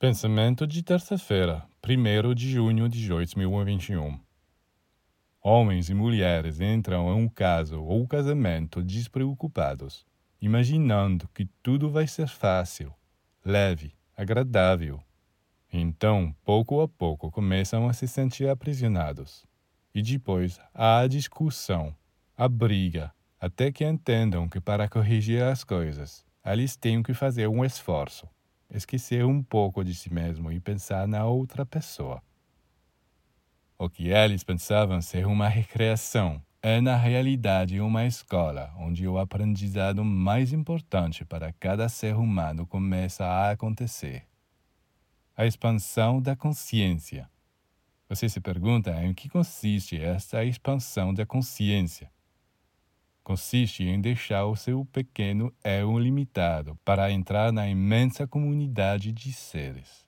Pensamento de terça-feira, 1 de junho de 2021. Homens e mulheres entram em um caso ou casamento despreocupados, imaginando que tudo vai ser fácil, leve, agradável. Então, pouco a pouco, começam a se sentir aprisionados. E depois há a discussão, a briga, até que entendam que para corrigir as coisas, eles têm que fazer um esforço, esquecer um pouco de si mesmo e pensar na outra pessoa. O que eles pensavam ser uma recreação é, na realidade, uma escola onde o aprendizado mais importante para cada ser humano começa a acontecer. A expansão da consciência. Você se pergunta em que consiste esta expansão da consciência? Consiste em deixar o seu pequeno eu limitado para entrar na imensa comunidade de seres.